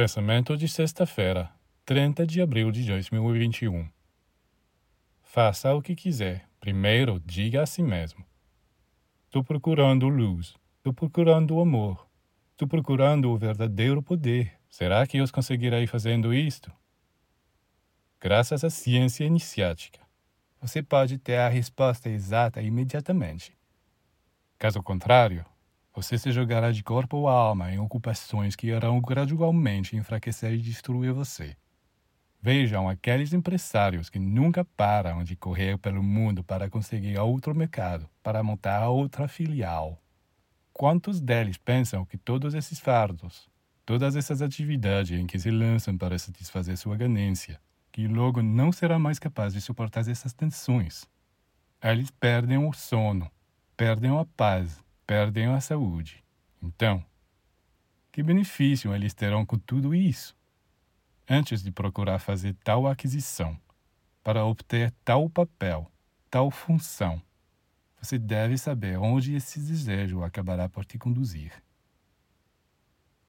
Pensamento de sexta-feira, 30 de abril de 2021. Faça o que quiser. Primeiro, diga a si mesmo: Estou procurando luz. Estou procurando amor. Estou procurando o verdadeiro poder. Será que eu conseguirei fazendo isto? Graças à ciência iniciática, você pode ter a resposta exata imediatamente. Caso contrário, você se jogará de corpo ou alma em ocupações que irão gradualmente enfraquecer e destruir você. Vejam aqueles empresários que nunca param de correr pelo mundo para conseguir outro mercado, para montar outra filial. Quantos deles pensam que todos esses fardos, todas essas atividades em que se lançam para satisfazer sua ganância, que logo não será mais capaz de suportar essas tensões? Eles perdem o sono, perdem a paz, perdem a saúde. Então, que benefício eles terão com tudo isso? Antes de procurar fazer tal aquisição, para obter tal papel, tal função, você deve saber onde esse desejo acabará por te conduzir.